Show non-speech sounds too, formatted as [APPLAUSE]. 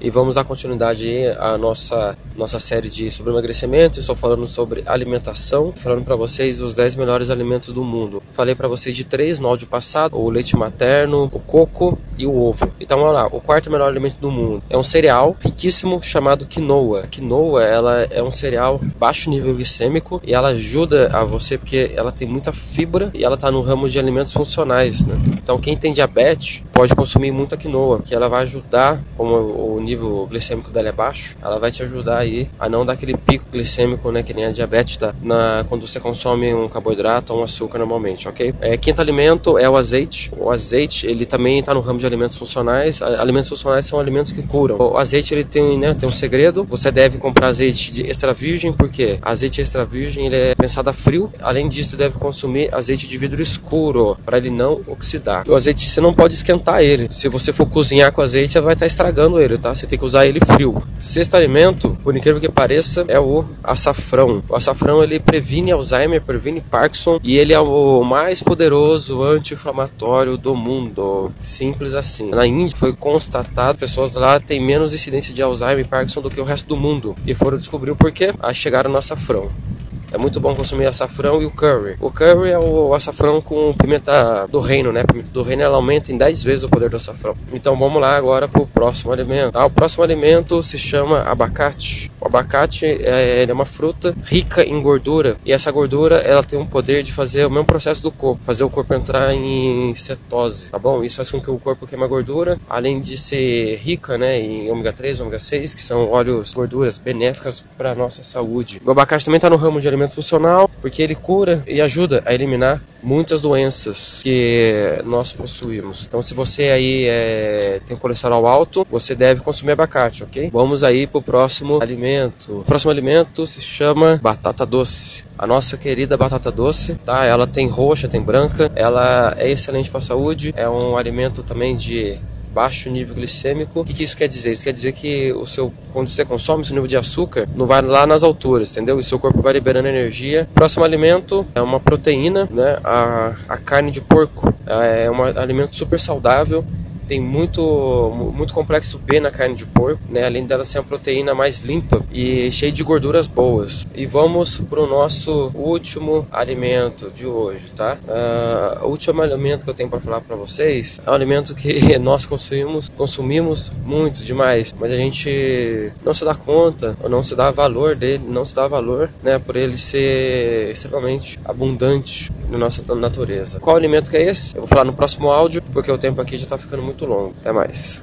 e vamos dar continuidade à nossa, nossa série de sobre emagrecimento. Estou falando sobre alimentação, falando para vocês os 10 melhores alimentos do mundo. Falei para vocês de três no áudio passado: o leite materno, o coco e o ovo. Então vamos lá, o quarto melhor alimento do mundo é um cereal riquíssimo chamado quinoa. Quinoa ela é um cereal baixo nível glicêmico e ela ajuda a você porque ela tem muita fibra e ela está no ramo de alimentos funcionais. Né? Então quem tem diabetes pode consumir muita quinoa, que ela vai ajudar, como o nível glicêmico dela é baixo, ela vai te ajudar aí a não dar aquele pico glicêmico, né, que nem a diabetes dá na, quando você consome um carboidrato ou um açúcar normalmente, ok? É, quinto alimento é o azeite. O azeite, ele também está no ramo de alimentos funcionais. Alimentos funcionais são alimentos que curam. O azeite, ele tem, né, tem um segredo. Você deve comprar azeite de extra virgem, porque azeite extra virgem, ele é pensado a frio. Além disso, deve consumir azeite de vidro escuro, para ele não oxidar. O azeite, você não pode esquentar ele. Se você for cozinhar com azeite, você vai estar tá estragando ele, tá? Você tem que usar ele frio. Sexto alimento, por incrível que pareça, é o açafrão. O açafrão, ele previne Alzheimer, previne Parkinson e ele é o mais poderoso anti-inflamatório do mundo. Simples assim. Na Índia foi constatado pessoas lá têm menos incidência de Alzheimer e Parkinson do que o resto do mundo. E foram descobrir o porquê. Aí chegaram no açafrão. É muito bom consumir açafrão e o curry. O curry é o açafrão com pimenta do reino, né? Pimenta do reino ela aumenta em 10 vezes o poder do açafrão. Então vamos lá agora para o próximo alimento. Ah, o próximo alimento se chama abacate. O abacate é, é uma fruta rica em gordura e essa gordura ela tem um poder de fazer o mesmo processo do corpo, fazer o corpo entrar em cetose, tá bom? Isso faz com que o corpo queima gordura, além de ser rica, né, em ômega 3, ômega 6, que são óleos, gorduras benéficas para nossa saúde. O abacate também está no ramo de funcional, porque ele cura e ajuda a eliminar muitas doenças que nós possuímos. Então, se você aí é, tem colesterol alto, você deve consumir abacate, ok? Vamos aí para o próximo alimento. O próximo alimento se chama batata doce. A nossa querida batata doce, tá? Ela tem roxa, tem branca, ela é excelente para a saúde, é um alimento também de baixo nível glicêmico. O que, que, isso quer dizer? Isso quer dizer que o seu, quando você consome, seu nível de açúcar não vai lá nas alturas, entendeu? E seu corpo vai liberando energia. Próximo alimento é uma proteína, né? A, a carne de porco é um alimento super saudável tem muito, muito complexo B na carne de porco, né? além dela ser uma proteína mais limpa e cheia de gorduras boas. E vamos para o nosso último alimento de hoje, tá? Uh, o último alimento que eu tenho para falar para vocês é um alimento que [LAUGHS] nós consumimos, consumimos muito demais, mas a gente não se dá conta, ou não se dá valor dele, não se dá valor, né, por ele ser extremamente abundante na nossa natureza. Qual alimento que é esse? Eu vou falar no próximo áudio, porque o tempo aqui já está ficando muito muito longo. Até mais.